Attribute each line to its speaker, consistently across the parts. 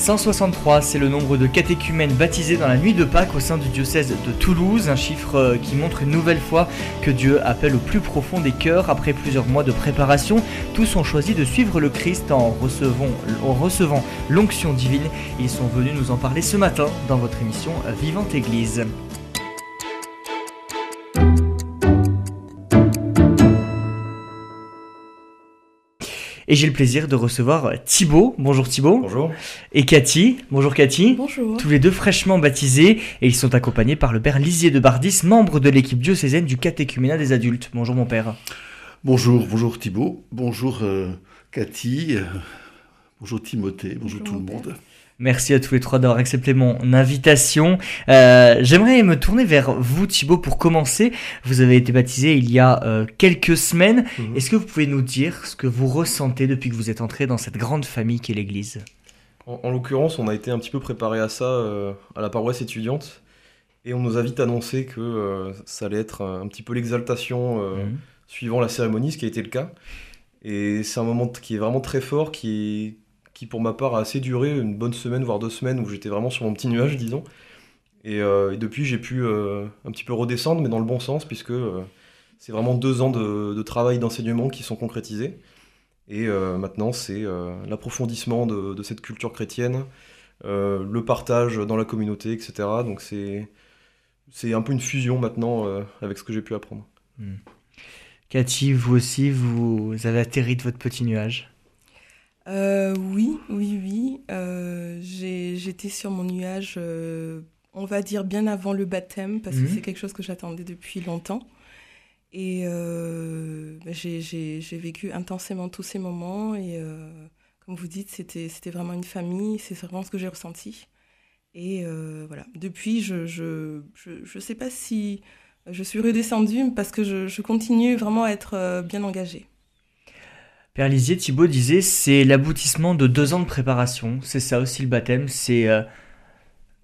Speaker 1: 163, c'est le nombre de catéchumènes baptisés dans la nuit de Pâques au sein du diocèse de Toulouse, un chiffre euh, qui montre une nouvelle fois que Dieu appelle au plus profond des cœurs. Après plusieurs mois de préparation, tous ont choisi de suivre le Christ en recevant, en recevant l'onction divine. Ils sont venus nous en parler ce matin dans votre émission Vivante Église. Et j'ai le plaisir de recevoir Thibaut. Bonjour Thibaut.
Speaker 2: Bonjour.
Speaker 1: Et Cathy. Bonjour Cathy.
Speaker 3: Bonjour.
Speaker 1: Tous les deux fraîchement baptisés et ils sont accompagnés par le père Lisier de Bardis, membre de l'équipe diocésaine du catéchuménat des adultes. Bonjour mon père.
Speaker 2: Bonjour, bonjour Thibaut. Bonjour euh, Cathy. Euh, bonjour Timothée. Bonjour,
Speaker 3: Bonjour,
Speaker 2: tout le
Speaker 3: mon
Speaker 2: monde.
Speaker 1: Merci à tous les trois d'avoir accepté mon invitation. Euh, J'aimerais me tourner vers vous Thibaut pour commencer. Vous avez été baptisé il y a euh, quelques semaines.
Speaker 2: Mhm.
Speaker 1: Est-ce que vous pouvez nous dire ce que vous ressentez depuis que vous êtes entré dans cette grande famille qu'est l'Église?
Speaker 4: En, en l'occurrence, on a été un petit peu préparé à ça euh, à la paroisse étudiante et on nous a vite annoncé que ça allait être un, petit peu l'exaltation
Speaker 1: Mhm.
Speaker 4: suivant la cérémonie, ce qui a été le cas. Et c'est un moment qui est vraiment très fort, qui, qui pour ma part a assez duré, une bonne semaine, voire deux semaines, où j'étais vraiment sur mon petit nuage, disons. Et, euh, depuis, j'ai pu euh, un petit peu redescendre, mais dans le bon sens, puisque euh, c'est vraiment deux ans de, de travail d'enseignement qui sont concrétisés. Et maintenant, c'est l'approfondissement de, cette culture chrétienne, le partage dans la communauté, etc. Donc c'est un peu une fusion maintenant avec ce que j'ai pu apprendre.
Speaker 1: Cathy, vous aussi, vous avez atterri de votre petit nuage?
Speaker 3: Euh, oui, oui, oui. Euh, j'ai- J'étais sur mon nuage, euh, on va dire bien avant le baptême, parce
Speaker 1: Mhm.
Speaker 3: que c'est quelque chose que j'attendais depuis longtemps. Et euh, bah, j'ai- j'ai j'ai vécu intensément tous ces moments. Et euh, comme vous dites, c'était c'était vraiment une famille. C'est vraiment ce que j'ai ressenti. Et euh, voilà. Depuis, je je, je je sais pas si je suis redescendue parce que je, je continue vraiment à être euh, bien engagée.
Speaker 1: Père Lisier, Thibaut disait, c'est l'aboutissement de deux ans de préparation. C'est ça aussi le baptême, c'est euh,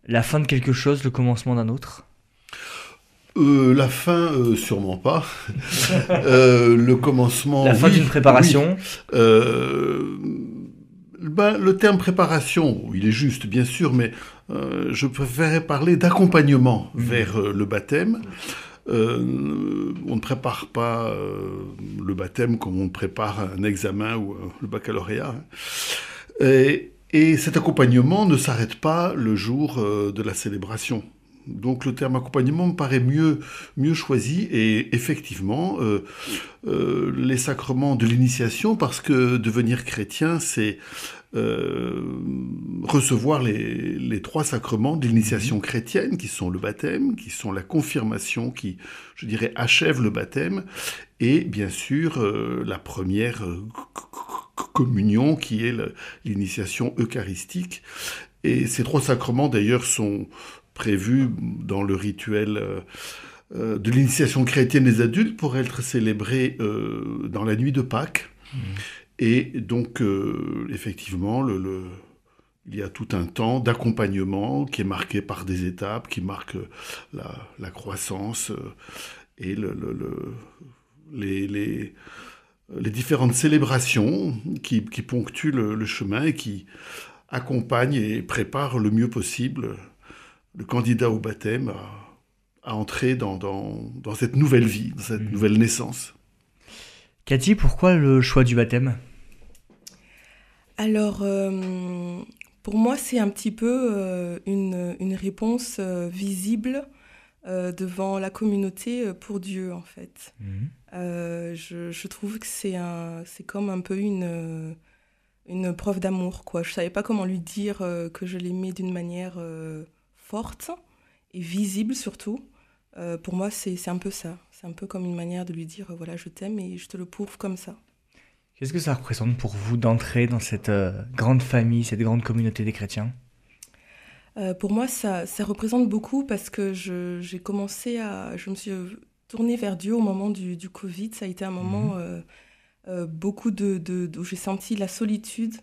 Speaker 1: la fin de quelque chose, le commencement d'un autre.
Speaker 2: Euh, la fin, euh, sûrement pas. Le commencement.
Speaker 1: La fin
Speaker 2: oui,
Speaker 1: d'une préparation.
Speaker 2: oui. Ben, le terme préparation, il est juste, bien sûr, mais je préférais parler d'accompagnement
Speaker 1: Mhm.
Speaker 2: vers le baptême. Euh, on ne prépare pas euh, le baptême comme on prépare un examen ou euh, le baccalauréat. hein. Et, et cet accompagnement ne s'arrête pas le jour de la célébration. Donc le terme accompagnement me paraît mieux, mieux choisi et effectivement les sacrements de l'initiation parce que devenir chrétien c'est euh, recevoir les, les trois sacrements de l'initiation chrétienne qui sont le baptême, qui sont la confirmation qui je dirais achève le baptême et bien sûr euh, la première euh, communion qui est l'initiation eucharistique. Et ces trois sacrements d'ailleurs sont prévus dans le rituel euh, de l'initiation chrétienne des adultes pour être célébrés euh, dans la nuit de Pâques. Et donc, euh, effectivement, le, le- il y a tout un temps d'accompagnement qui est marqué par des étapes, qui marque la, la croissance euh, et le, le- le- les, les- les différentes célébrations qui, qui ponctuent le, chemin et qui accompagnent et préparent le mieux possible le candidat au baptême à, à entrer dans, dans, dans cette nouvelle vie, dans cette
Speaker 1: Mhm.
Speaker 2: nouvelle naissance.
Speaker 1: Cathy, pourquoi le choix du baptême?
Speaker 3: Alors, euh, pour moi, c'est un petit peu euh, une, une réponse euh, visible devant la communauté pour Dieu, en fait. Euh, je, je trouve que c'est un, c'est comme un peu une, une preuve d'amour, quoi. Je savais pas comment lui dire que je l'aimais d'une manière forte et visible surtout. Euh, pour moi, c'est un peu ça. C'est un peu comme une manière de lui dire, voilà, je t'aime et je te le prouve comme ça.
Speaker 1: Qu'est-ce que ça représente pour vous d'entrer dans cette euh, grande famille, cette grande communauté des chrétiens?
Speaker 3: Euh, pour moi, ça, ça représente beaucoup parce que j'ai commencé à. Je me suis tournée vers Dieu au moment du, du Covid. Ça a été un moment euh, euh, beaucoup de, de- où j'ai senti la solitude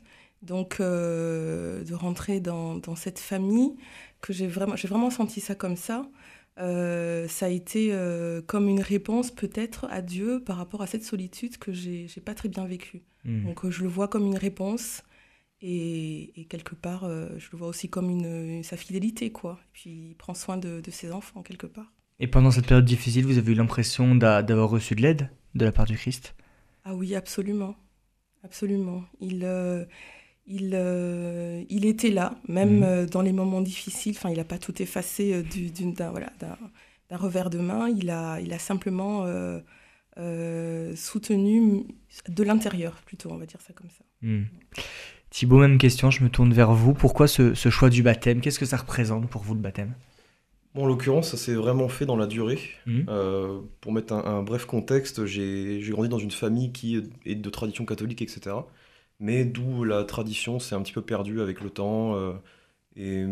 Speaker 3: Donc, de rentrer dans, dans, cette famille, que j'ai vraiment, j'ai vraiment senti ça comme ça. Ça a été comme une réponse peut-être à Dieu par rapport à cette solitude que j'ai, pas très bien vécue. Mmh. Donc, je le vois comme une réponse. Et, quelque part, je le vois aussi comme une, sa fidélité, quoi. Et puis, il prend soin de, de ses enfants, quelque part.
Speaker 1: Et pendant cette période difficile, vous avez eu l'impression d'avoir reçu de l'aide de la part du Christ?
Speaker 3: Ah oui, absolument. Absolument. Il, euh, il, euh, il était là, même mhm. euh, dans les moments difficiles. Enfin, il n'a pas tout effacé d'un voilà, revers de main. Il a, il a simplement soutenu de l'intérieur, plutôt, on va dire ça comme ça.
Speaker 1: Hmm. Thibaut, même question, je me tourne vers vous. Pourquoi ce, ce choix du baptême? Qu'est-ce que ça représente pour vous le baptême?
Speaker 4: Bon, en l'occurrence, ça s'est vraiment fait dans la durée. Euh, pour mettre un, bref contexte, j'ai grandi dans une famille qui est de tradition catholique, etc. Mais d'où la tradition s'est un petit peu perdue avec le temps, euh, et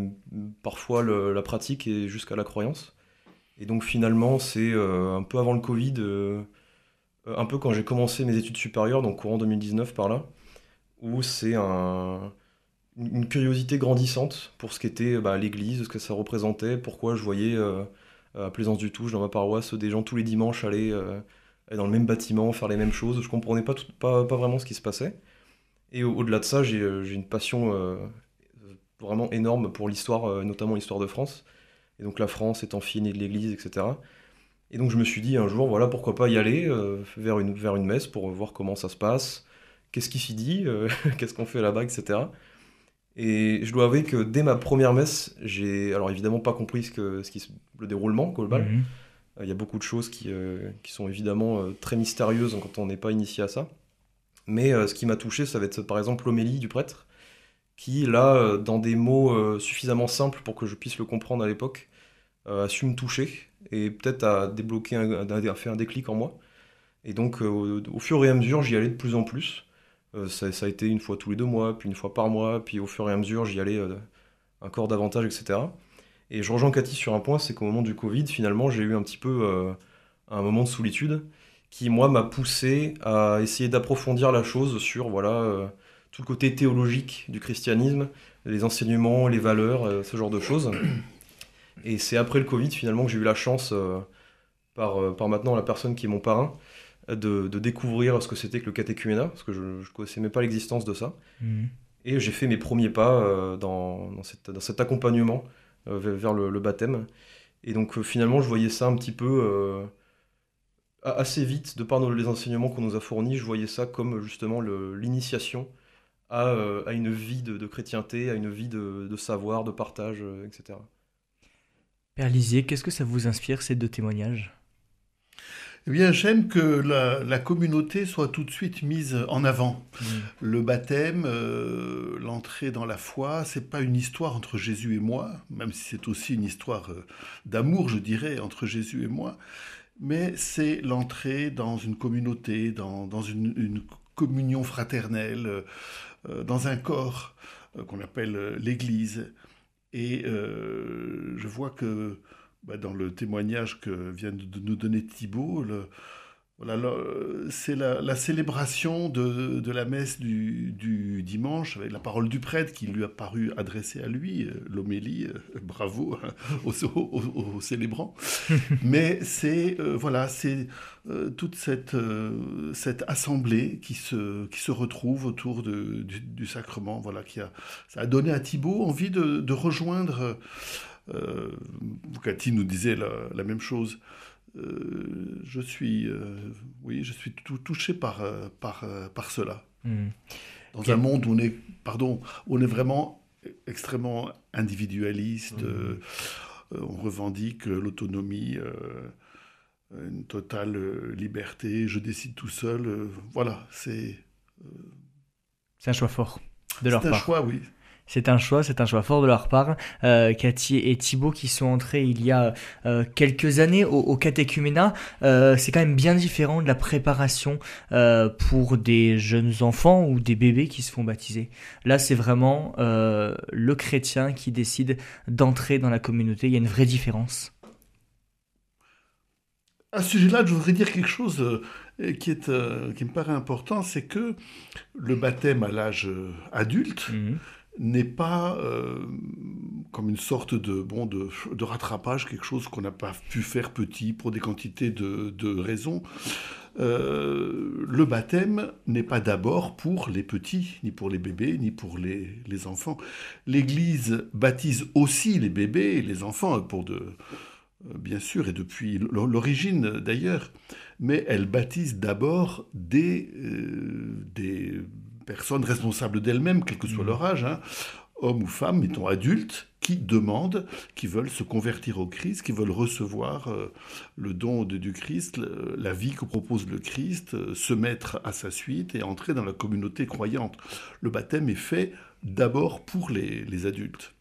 Speaker 4: parfois la pratique et jusqu'à la croyance. Et donc finalement, c'est euh, un peu avant le Covid, un peu quand j'ai commencé mes études supérieures, donc courant 2019 par là, où c'est un une curiosité grandissante pour ce qu'était bah, l'église, ce que ça représentait, pourquoi je voyais euh, à Plaisance du Touche, dans ma paroisse, des gens tous les dimanches aller, euh, dans le même bâtiment, faire les mêmes choses. Je comprenais pas, pas, pas vraiment ce qui se passait. Et au-delà de ça, j'ai euh, une passion vraiment énorme pour l'histoire, notamment l'histoire de France. Et donc la France étant fille née de l'église, etc. Et donc je me suis dit un jour, voilà, pourquoi pas y aller vers, une, vers une messe pour voir comment ça se passe, qu'est-ce qui s'y dit, qu'est-ce qu'on fait là-bas, etc. Et je dois avouer que dès ma première messe, j'ai alors évidemment pas compris ce que, ce qui, le déroulement global. Mhm. Euh, il y a beaucoup de choses qui, euh, qui sont évidemment euh, très mystérieuses quand on n'est pas initié à ça. Mais ce qui m'a touché, ça va être par exemple l'homélie du prêtre, qui là, dans des mots suffisamment simples pour que je puisse le comprendre à l'époque, a su me toucher et peut-être a fait un déclic en moi. Et donc au fur et à mesure, j'y allais de plus en plus. Euh, ça, a été une fois tous les deux mois, puis une fois par mois, puis au fur et à mesure, j'y allais euh, encore davantage, etc. Et je rejoins Cathy sur un point, c'est qu'au moment du Covid, finalement, j'ai eu un petit peu euh, un moment de solitude qui, moi, m'a poussé à essayer d'approfondir la chose sur voilà, tout le côté théologique du christianisme, les enseignements, les valeurs, ce genre de choses. Et c'est après le Covid, finalement, que j'ai eu la chance, par, par maintenant la personne qui est mon parrain, de, découvrir ce que c'était que le catéchuménat, parce que je ne connaissais même pas l'existence de ça.
Speaker 1: Mhm.
Speaker 4: Et j'ai fait mes premiers pas euh, dans, dans, cet accompagnement euh, vers le, baptême. Et donc euh, finalement, je voyais ça un petit peu assez vite, de par les enseignements qu'on nous a fournis, je voyais ça comme justement l'initiation à, à, une vie de, chrétienté, à une vie de, de savoir, de partage, etc.
Speaker 1: Père Lisier, qu'est-ce que ça vous inspire ces deux témoignages?
Speaker 2: Eh bien, j'aime que la, communauté soit tout de suite mise en avant. Mm. Le baptême, euh, l'entrée dans la foi, c'est pas une histoire entre Jésus et moi, même si c'est aussi une histoire euh, d'amour, je dirais, entre Jésus et moi, mais c'est l'entrée dans une communauté, dans, une, communion fraternelle, euh, dans un corps qu'on appelle l'Église. Et je vois que bah, dans le témoignage que vient de nous donner Thibault, voilà, c'est la, célébration de, de, la messe du, du, dimanche avec la parole du prêtre qui lui a paru adressée à lui, euh, l'homélie, euh, bravo hein, aux, célébrants. Mais c'est euh, voilà, c'est toute cette, cette assemblée qui se, qui se retrouve autour de, du, sacrement, voilà, qui a, ça a donné à Thibault envie de, de rejoindre euh, Cathy nous disait la, même chose. Euh, je suis, euh, oui, je suis tout, touché par, par, par cela.
Speaker 1: Hmm.
Speaker 2: Dans un monde où on est, pardon, on est vraiment extrêmement individualiste, hmm. on revendique l'autonomie, une totale liberté, je décide tout seul. voilà, c'est.
Speaker 1: c'est un choix fort de leur part.
Speaker 2: C'est un choix, oui.
Speaker 1: C'est un choix, c'est un choix fort de leur part. Euh, Cathy et Thibaut qui sont entrés il y a euh, quelques années au, catéchuménat, euh, c'est quand même bien différent de la préparation pour des jeunes enfants ou des bébés qui se font baptiser. Là, c'est vraiment le chrétien qui décide d'entrer dans la communauté. Il y a une vraie différence.
Speaker 2: À ce sujet-là, je voudrais dire quelque chose euh, qui, est, euh, qui me paraît important, c'est que le baptême à l'âge adulte mhm. N'est pas comme une sorte de, bon, de, rattrapage, quelque chose qu'on n'a pas pu faire petit pour des quantités de, de raisons. Euh, le baptême n'est pas d'abord pour les petits, ni pour les bébés, ni pour les, les enfants. L'Église baptise aussi les bébés et les enfants, pour de, euh, bien sûr, et depuis l'origine d'ailleurs, mais elle baptise d'abord des, euh, des personnes responsables d'elles-mêmes, quel que soit mmh. leur âge, hein, hommes ou femmes, mettons adultes, qui demandent, qui veulent se convertir au Christ, qui veulent recevoir euh, le don de, du Christ, la vie que propose le Christ, euh, se mettre à sa suite et entrer dans la communauté croyante. Le baptême est fait d'abord pour les adultes.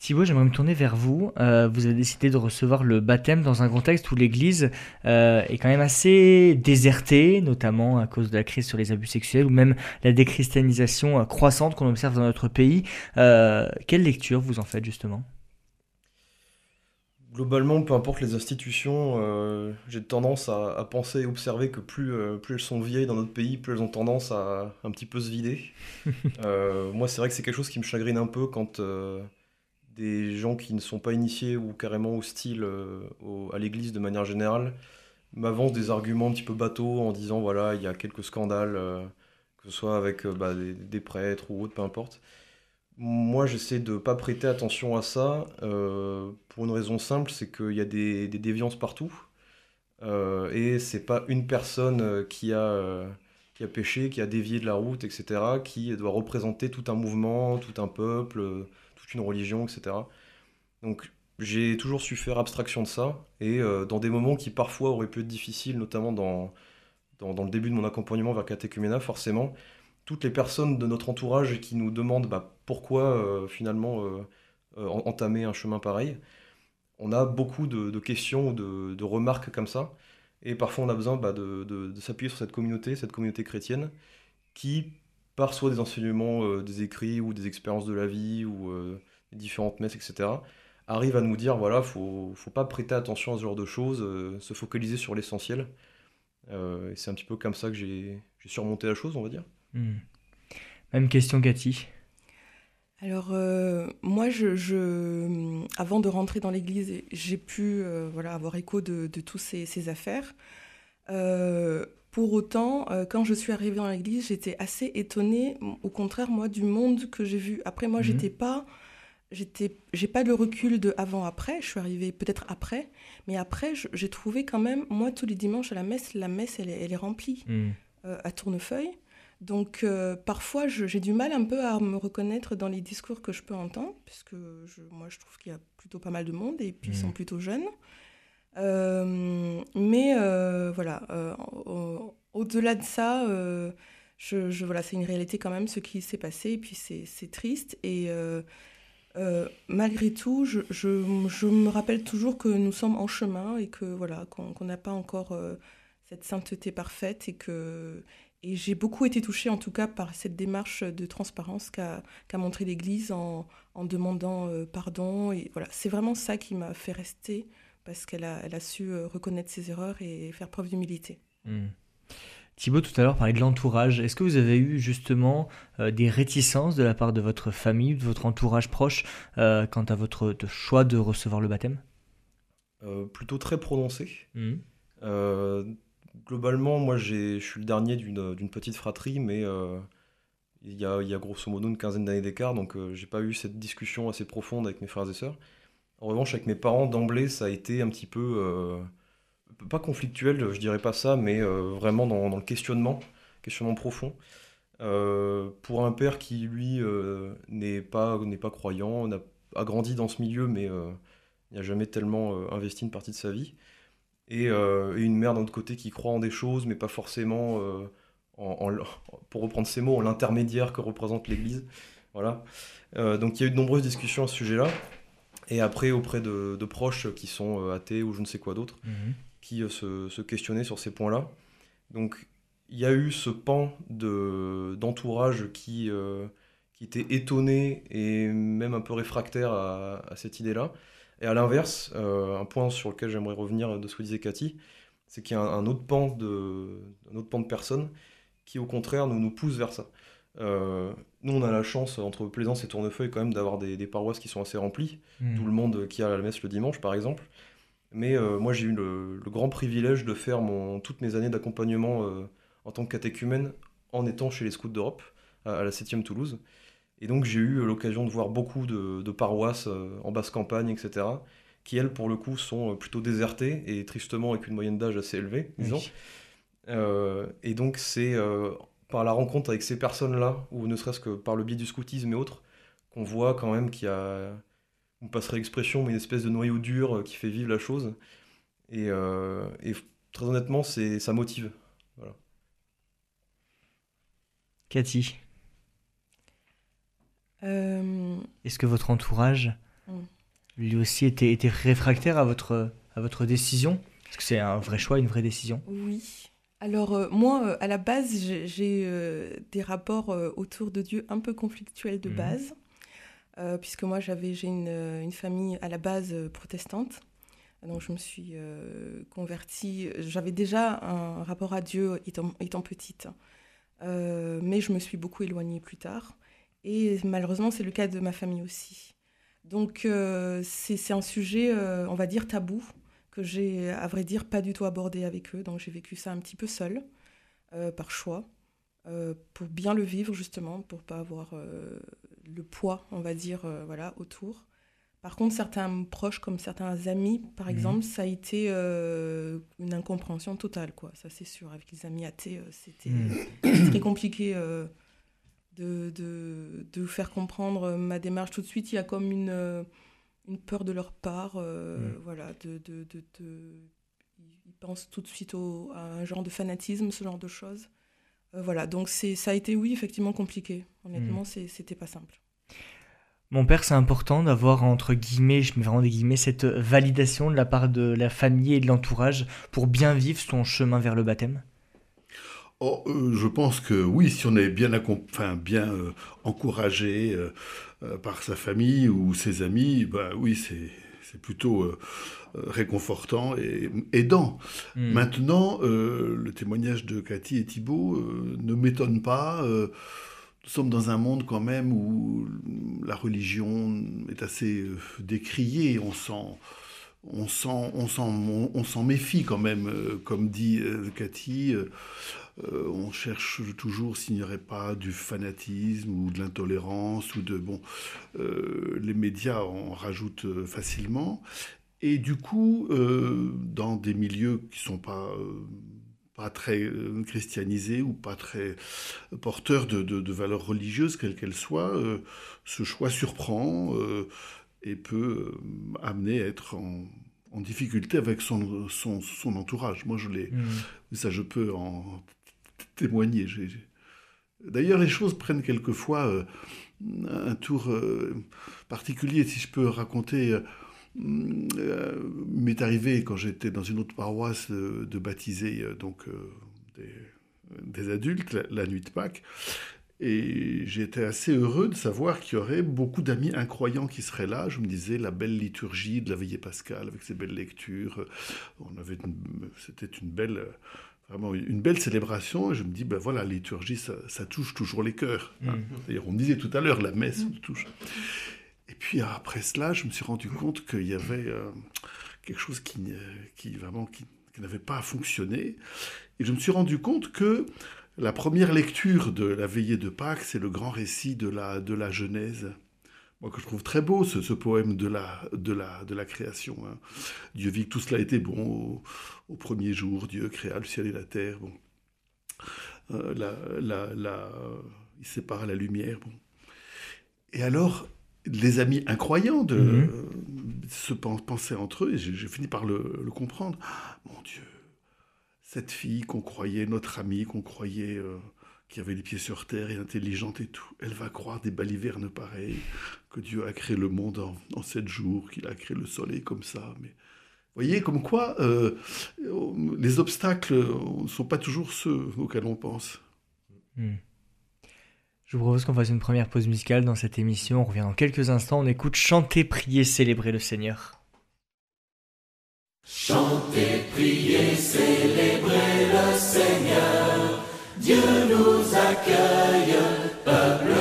Speaker 1: Thibaut, j'aimerais me tourner vers vous. Euh, vous avez décidé de recevoir le baptême dans un contexte où l'Église euh, est quand même assez désertée, notamment à cause de la crise sur les abus sexuels ou même la déchristianisation euh, croissante qu'on observe dans notre pays. quelle lecture vous en faites justement?
Speaker 4: Globalement, peu importe les institutions, j'ai tendance à, penser et observer que plus, plus elles sont vieilles dans notre pays, plus elles ont tendance à un petit peu se vider. moi, c'est vrai que c'est quelque chose qui me chagrine un peu quand des gens qui ne sont pas initiés ou carrément hostiles euh, à l'Église de manière générale m'avancent des arguments un petit peu bateaux en disant voilà, il y a quelques scandales, euh, que ce soit avec euh, bah, des, prêtres ou autres, peu importe. Moi, j'essaie de ne pas prêter attention à ça pour une raison simple c'est qu'il y a des, déviances partout. et c'est pas une personne qui a, qui a péché, qui a dévié de la route, etc., qui doit représenter tout un mouvement, tout un peuple une religion, etc. Donc j'ai toujours su faire abstraction de ça, et euh, dans des moments qui parfois auraient pu être difficiles, notamment dans, dans, le début de mon accompagnement vers Catéchuména, forcément, toutes les personnes de notre entourage qui nous demandent bah, pourquoi euh, finalement euh, entamer un chemin pareil, on a beaucoup de, questions ou de, remarques comme ça, et parfois on a besoin bah, de, de s'appuyer sur cette communauté, cette communauté chrétienne, qui par soit des enseignements, euh, des écrits ou des expériences de la vie ou euh, différentes messes, etc., arrive à nous dire voilà, faut, faut pas prêter attention à ce genre de choses, euh, se focaliser sur l'essentiel. et c'est un petit peu comme ça que j'ai surmonté la chose, on va dire.
Speaker 1: Hmm. Même question, Cathy.
Speaker 3: Alors, moi, je, avant de rentrer dans l'église, j'ai pu voilà, avoir écho de, de toutes ces, ces affaires. Pour autant, euh, quand je suis arrivée dans l'église, j'étais assez étonnée, au contraire, moi, du monde que j'ai vu. Après, moi, mhm. j'étais pas. J'étais, j'ai pas le recul de avant-après, je suis arrivée peut-être après, mais après, j'ai trouvé quand même, moi, tous les dimanches à la messe, la messe, elle est, elle est remplie mhm. euh, à tournefeuille. Donc, euh, parfois, j'ai du mal un peu à me reconnaître dans les discours que je peux entendre, puisque je, moi, je trouve qu'il y a plutôt pas mal de monde et puis ils sont mhm. plutôt jeunes. Euh, mais euh, voilà, euh, au-delà de ça, je, voilà, c'est une réalité quand même ce qui s'est passé, et puis c'est triste. Et malgré tout, je, je, me rappelle toujours que nous sommes en chemin et que voilà, qu'on n'a pas encore cette sainteté parfaite et que et j'ai beaucoup été touchée en tout cas par cette démarche de transparence qu'a qu'a montré l'Église en, en, demandant pardon. Et voilà, c'est vraiment ça qui m'a fait rester parce qu'elle a, elle a su euh, reconnaître ses erreurs et faire preuve d'humilité.
Speaker 1: Hmm. Thibaut, tout à l'heure, parlait de l'entourage. Est-ce que vous avez eu justement euh, des réticences de la part de votre famille, de votre entourage proche, euh, quant à votre choix de recevoir le baptême?
Speaker 4: Plutôt très prononcé. Hmm. globalement, moi, je suis le dernier d'une petite fratrie, mais il y, a, il, y a, grosso modo une quinzaine d'années d'écart, donc j'ai pas eu cette discussion assez profonde avec mes frères et sœurs. En revanche, avec mes parents, d'emblée, ça a été un petit peu. Euh, pas conflictuel, je dirais pas ça, mais euh, vraiment dans, le questionnement, questionnement profond. Euh, pour un père qui, lui, n'est pas, pas croyant, a, grandi dans ce milieu, mais n'a jamais tellement investi une partie de sa vie. Et, une mère d'un autre côté qui croit en des choses, mais pas forcément, pour reprendre ces mots, en l'intermédiaire que représente l'Église. Voilà. donc il y a eu de nombreuses discussions à ce sujet-là et après auprès de, proches qui sont euh, athées ou je ne sais quoi d'autre, mhm. qui euh, se, questionnaient sur ces points-là. Donc il y a eu ce pan d'entourage qui, euh, qui était étonné et même un peu réfractaire à, cette idée-là. Et à l'inverse, un point sur lequel j'aimerais revenir de ce que disait Cathy, c'est qu'il y a un, autre pan de, un autre pan de personnes qui, au contraire, nous, nous pousse vers ça. Nous, on a la chance, entre Plaisance et Tournefeuille, quand même, d'avoir des, paroisses qui sont assez remplies. Hmm. Tout le monde qui a la messe le dimanche, par exemple. Mais moi, j'ai eu le, grand privilège de faire mon, toutes mes années d'accompagnement en tant que catéchumène en étant chez les Scouts d'Europe, à, la 7e Toulouse. Et donc j'ai eu l'occasion de voir beaucoup de, paroisses euh, en basse campagne, etc., qui elles, pour le coup, sont euh, plutôt désertées et tristement avec une moyenne d'âge assez élevée, disons. Euh, et donc c'est par la rencontre avec ces personnes-là, ou ne serait-ce que par le biais du scoutisme et autres, qu'on voit quand même qu'il y a, on passerait l'expression, mais une espèce de noyau dur qui fait vivre la chose. Et, et très honnêtement, ça motive. Voilà.
Speaker 1: Cathy euh, Est-ce que votre entourage, mm. lui aussi, était, était réfractaire à votre, à votre décision? Est-ce que c'est un vrai choix, une vraie décision?
Speaker 3: Oui. Alors euh, moi, euh, à la base, j'ai des rapports autour de Dieu un peu conflictuels de mm. base, puisque moi j'avais j'ai une, une, famille à la base protestante, donc je me suis convertie. J'avais déjà un rapport à Dieu étant, étant petite. Euh, mais je me suis beaucoup éloignée plus tard. Et malheureusement, c'est le cas de ma famille aussi. Donc euh, c'est un sujet, euh, on va dire, tabou, que j'ai, à vrai dire, pas du tout abordé avec eux. Donc j'ai vécu ça un petit peu seule, par choix, pour bien le vivre justement, pour pas avoir le poids, on va dire, voilà, autour. Par contre, certains proches, comme certains amis, par mhm. exemple, ça a été euh, une incompréhension totale, quoi. Ça, c'est sûr. Avec les amis athées, euh, c'était mhm. très compliqué euh, de, de, de, faire comprendre ma démarche tout de suite. Il y a comme une, une peur de leur part, mhm. voilà, de, de, de, ils pensent tout de suite au, à un genre de fanatisme, ce genre de choses. voilà, donc ça a été, oui, effectivement compliqué. Honnêtement, c'était pas simple.
Speaker 1: Mon père, c'est important d'avoir, entre guillemets, je mets vraiment des guillemets, cette validation de la part de la famille et de l'entourage pour bien vivre son chemin vers le baptême
Speaker 2: oh, euh, Je pense que oui, si on est bien, enfin, bien euh, encouragé euh, par sa famille ou ses amis, bah oui, c'est plutôt réconfortant et aidant. Hmm. Maintenant, le témoignage de Cathy et Thibault ne m'étonne pas nous sommes dans un monde quand même où la religion est assez décriée. On s'en, on s'en, on s'en, on, s'en méfie quand même, comme dit euh, on cherche toujours s'il n'y aurait pas du fanatisme ou de l'intolérance ou de bon. les médias en rajoutent facilement. Et du coup, dans des milieux qui sont pas pas très euh, christianisé ou pas très porteur de, valeurs religieuses, quelles qu'elles soient, euh, ce choix surprend euh, et peut amener à être en, difficulté avec son, son, entourage. Moi, je l'ai, mmh. ça, je peux en D'ailleurs, les choses prennent quelquefois un tour particulier, si je peux raconter euh, m'est arrivé quand j'étais dans une autre paroisse de, baptiser euh, donc euh, des, adultes la, nuit de Pâques. Et j'étais assez heureux de savoir qu'il y aurait beaucoup d'amis incroyants qui seraient là. Je me disais la belle liturgie de la veillée pascale avec ses belles lectures. On avait, c'était une belle, vraiment une belle célébration. Et je me dis ben voilà, la liturgie ça, touche toujours les cœurs. Mmh. D'ailleurs, on disait tout à l'heure la messe mmh. touche. Et puis après cela, je me suis rendu compte qu'il y avait euh, quelque chose qui, qui vraiment qui, n'avait pas fonctionné. Et je me suis rendu compte que la première lecture de la veillée de Pâques, c'est le grand récit de la, de la Genèse. Moi, que je trouve très beau, ce, ce poème de la, de la, de la création. Hein. Dieu vit que tout cela était bon au, premier jour. Dieu créa le ciel et la terre. Bon. Euh, la, la, la, il sépara la lumière. Bon. Et alors, les amis incroyants de mhm. se penser entre eux, et j'ai fini par le, comprendre. mon Dieu, cette fille qu'on croyait notre amie, qu'on croyait euh, qui avait les pieds sur terre et intelligente et tout, elle va croire des balivernes pareilles, que Dieu a créé le monde en, sept jours, qu'il a créé le soleil comme ça. Mais voyez, comme quoi euh, les obstacles ne sont pas toujours ceux auxquels on pense. Hmm.
Speaker 1: Je vous propose qu'on fasse une première pause musicale dans cette émission. On revient dans quelques instants. On écoute chanter, prier, célébrer le Seigneur.
Speaker 5: Chantez, priez, célébrez le Seigneur. Dieu nous accueille, peuple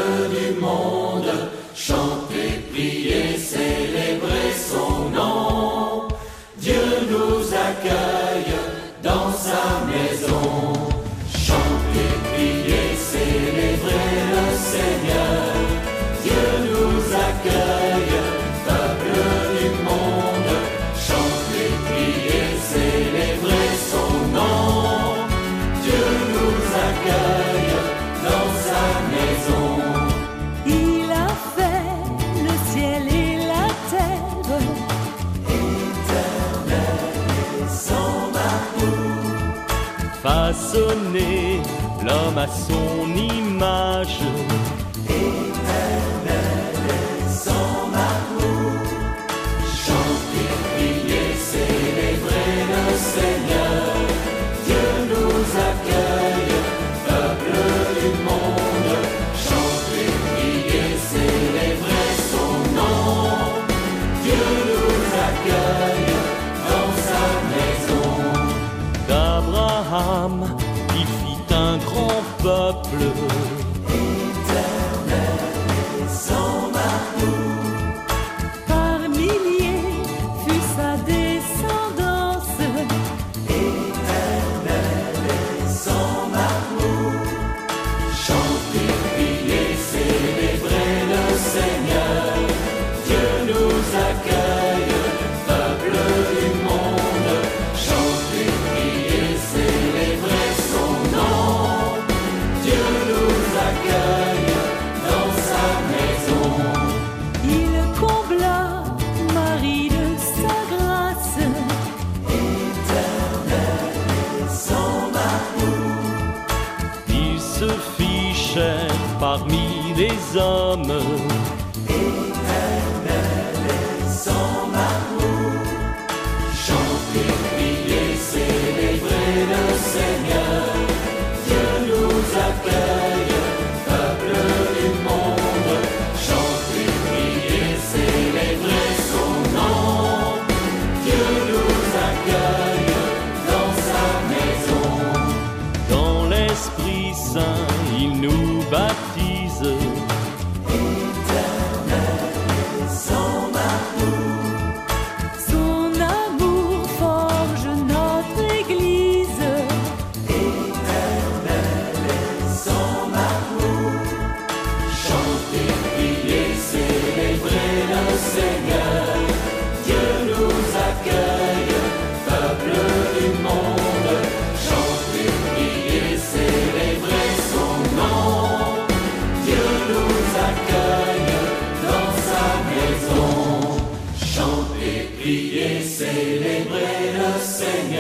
Speaker 6: l'homme à son image.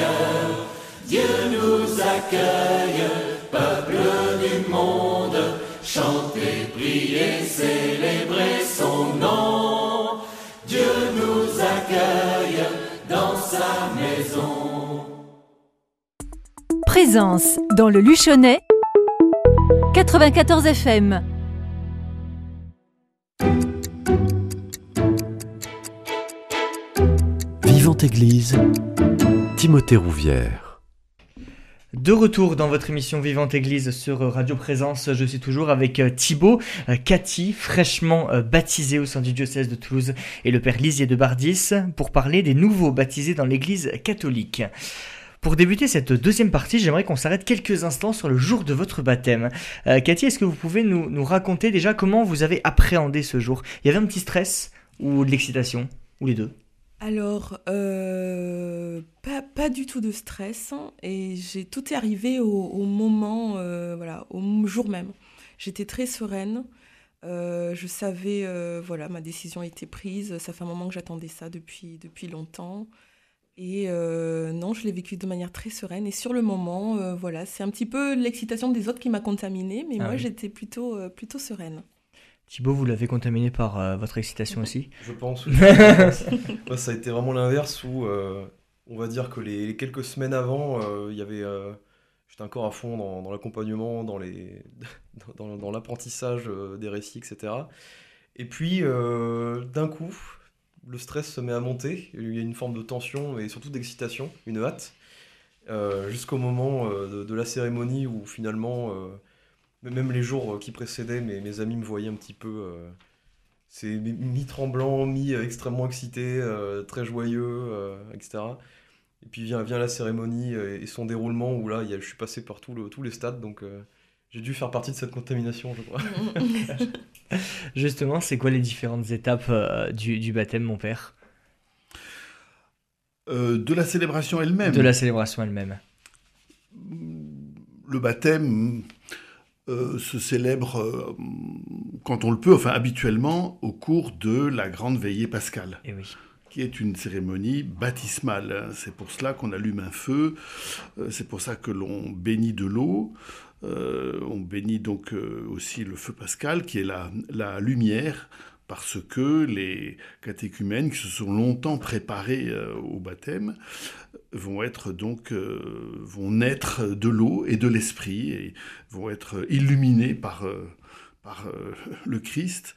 Speaker 5: Seigneur. Dieu nous accueille, peuple du monde. Chantez, priez, célébrez son nom. Dieu nous accueille dans sa maison.
Speaker 7: Présence dans le Luchonnet 94 FM.
Speaker 8: Vivante Église, Timothée Rouvière.
Speaker 1: De retour dans votre émission Vivante Église sur Radio Présence, je suis toujours avec euh, Thibaut, euh, Cathy, fraîchement euh, baptisé au sein du diocèse de Toulouse, et le père Lisier de Bardis, pour parler des nouveaux baptisés dans l'église catholique. Pour débuter cette deuxième partie, j'aimerais qu'on s'arrête quelques instants sur le jour de votre baptême. Cathy, est-ce que vous pouvez nous raconter déjà comment vous avez appréhendé ce jour? Il y avait un petit stress ou de l'excitation Ou les deux?
Speaker 3: Alors, euh, pas, pas du tout de stress. hein, et j'ai tout est arrivé au, au moment, euh, voilà, au jour même. J'étais très sereine. euh, je savais, voilà, ma décision était prise. Ça fait un moment que j'attendais ça depuis, depuis longtemps. Et non, je l'ai vécu de manière très sereine. Et sur le moment, voilà, c'est un petit peu l'excitation des autres qui m'a contaminée, mais
Speaker 1: Ah
Speaker 3: moi,
Speaker 1: oui.
Speaker 3: j'étais plutôt, plutôt sereine.
Speaker 1: Thibaut, vous l'avez contaminé par euh, votre excitation aussi
Speaker 4: Je pense. oui, ça a été vraiment l'inverse où euh, on va dire que les, quelques semaines avant, euh, il y avait, j'étais encore à fond dans, l'accompagnement, dans l'apprentissage des récits, etc. Et puis, d'un coup, le stress se met à monter. Il y a une forme de tension et surtout d'excitation, une hâte. Jusqu'au moment de la cérémonie où finalement, euh, même les jours qui précédaient, mes, mes amis me voyaient un petit peu. euh, c'est mi- mi-tremblant, mi-extrêmement excité, euh, très joyeux, euh, etc. Et puis vient, vient la cérémonie euh, et son déroulement où là, il y a- je suis passé par tout le- tous les stades, donc euh, j'ai dû faire partie de cette contamination, je crois.
Speaker 1: Justement, c'est quoi les différentes étapes euh, du, du baptême, mon père?
Speaker 2: Euh, de la célébration elle-même.
Speaker 1: De la célébration elle-même.
Speaker 2: Le baptême euh, se célèbre euh, quand on le peut, enfin habituellement, au cours de la grande veillée pascale.
Speaker 1: Et oui.
Speaker 2: qui est une cérémonie baptismale. C'est pour cela qu'on allume un feu, euh, c'est pour ça que l'on bénit de l'eau, on bénit donc aussi le feu pascal, qui est la, la lumière, parce que les catéchumènes qui se sont longtemps préparés au baptême vont être donc euh, vont naître de l'eau et de l'esprit et vont être illuminés par euh, par euh, le Christ.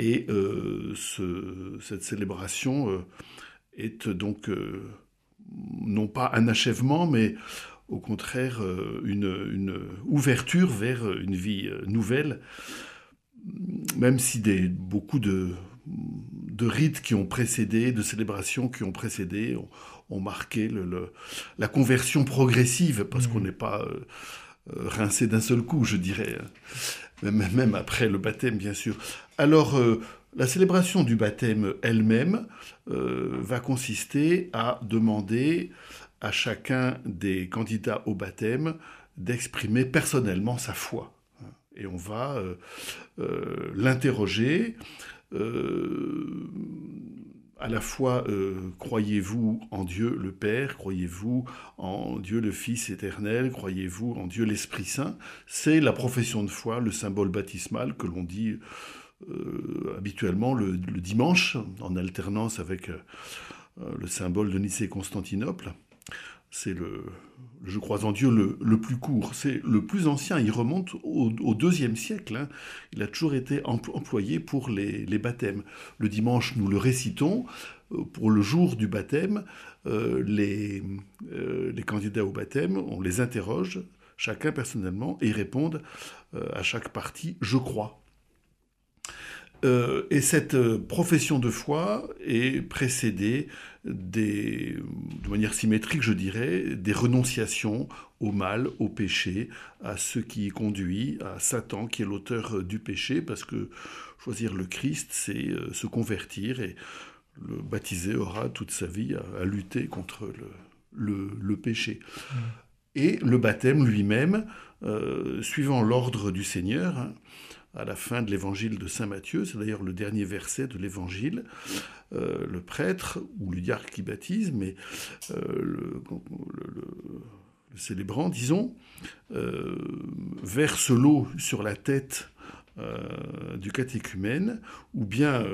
Speaker 2: Et ce- cette célébration est donc non pas un achèvement, mais au contraire une, une ouverture vers une vie nouvelle, même si des, beaucoup de, de rites qui ont précédé, de célébrations qui ont précédé, ont, marqué le- le- la conversion progressive, parce qu'on n'est pas euh, euh, rincé d'un seul coup, je dirais, même, même après le baptême, bien sûr. Alors, euh, la célébration du baptême elle-même euh, va consister à demander à chacun des candidats au baptême d'exprimer personnellement sa foi. Et on va l'interroger. euh, à la fois, euh, croyez-vous en Dieu le Père, croyez-vous en Dieu le Fils éternel, croyez-vous en Dieu l'Esprit Saint C'est la profession de foi, le symbole baptismal que l'on dit euh, habituellement le, dimanche, en alternance avec euh, le symbole de Nicée-Constantinople. C'est le, je crois en Dieu le, plus court. C'est le plus ancien. Il remonte au, deuxième siècle. hein. Il a toujours été empl- employé pour les, baptêmes. Le dimanche, nous le récitons. Euh, Pour le jour du baptême, euh, les, euh, les candidats au baptême, on les interroge, chacun personnellement, et ils répondent à chaque partie Je crois. Et cette profession de foi est précédée des, de manière symétrique, je dirais, des renonciations au mal, au péché, à ce qui conduit à Satan, qui est l'auteur euh, du péché, parce que choisir le Christ, c'est euh, se convertir, et le baptisé aura toute sa vie à, à lutter contre le, le, le péché. Et le baptême lui-même, euh, suivant l'ordre du Seigneur, hein, à la fin de l'évangile de Saint Matthieu, c'est d'ailleurs le dernier verset de l'évangile, euh, le prêtre ou le diacre qui baptise, mais euh, le, le- le- le célébrant, disons, euh, verse l'eau sur la tête du catéchumène, ou bien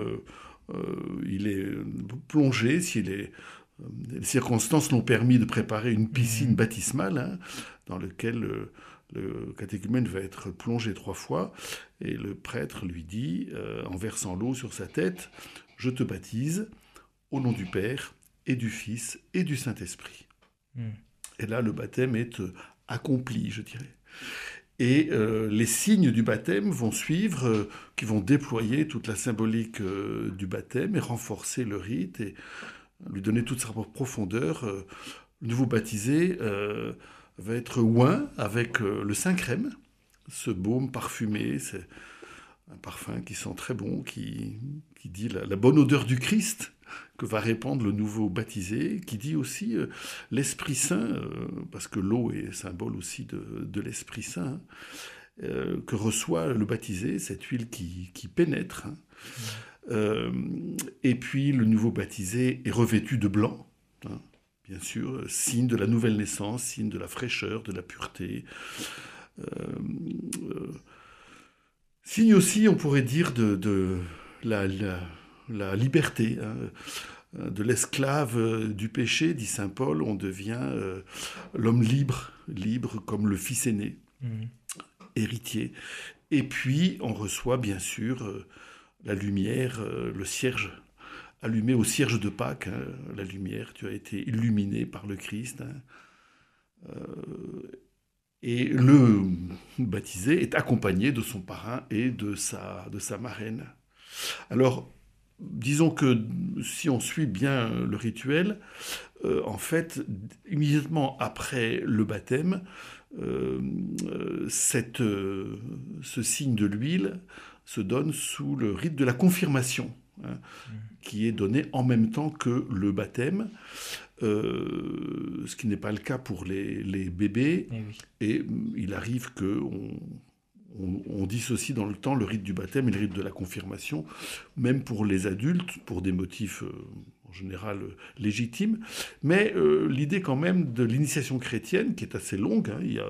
Speaker 2: il est plongé, si les, les circonstances l'ont permis de préparer une piscine baptismale, hein, dans laquelle le catéchumène va être plongé trois fois, et le prêtre lui dit, euh, en versant l'eau sur sa tête, Je te baptise au nom du Père et du Fils et du Saint-Esprit.
Speaker 1: Mm.
Speaker 2: Et là, le baptême est euh, accompli, je dirais. Et euh, les signes du baptême vont suivre, euh, qui vont déployer toute la symbolique euh, du baptême et renforcer le rite et lui donner toute sa profondeur. Le nouveau baptisé euh, va être oint avec euh, le Saint-Crème, ce baume parfumé, c'est un parfum qui sent très bon, qui, qui dit la, la bonne odeur du Christ que va répandre le nouveau baptisé, qui dit aussi euh, l'Esprit Saint, euh, parce que l'eau est symbole aussi de, de l'Esprit Saint, euh, que reçoit le baptisé, cette huile qui, qui pénètre. hein. Et puis le nouveau baptisé est revêtu de blanc, bien sûr, euh, signe de la nouvelle naissance, signe de la fraîcheur, de la pureté. Euh, euh, signe aussi, on pourrait dire, de, de la, la- la liberté. hein. De l'esclave du péché, dit Saint Paul, on devient euh, l'homme libre, libre comme le fils aîné,
Speaker 1: Mhm.
Speaker 2: héritier. Et puis, on reçoit bien sûr euh, la lumière, euh, le cierge allumé au cierge de Pâques, hein, la lumière, tu as été illuminé par le Christ. hein. Euh, et le baptisé est accompagné de son parrain et de sa, marraine. Alors, disons que si on suit bien le rituel, euh, en fait, immédiatement après le baptême, euh, ce signe de l'huile se donne sous le rite de la confirmation, hein, qui est donné en même temps que le baptême, euh, ce qui n'est pas le cas pour les, les bébés.
Speaker 1: Eh oui.
Speaker 2: Et mm, il arrive que on, on- on dissocie dans le temps le rite du baptême et le rite de la confirmation, même pour les adultes, pour des motifs euh, en général euh, légitimes. Mais euh, l'idée quand même de l'initiation chrétienne, qui est assez longue, hein, il y a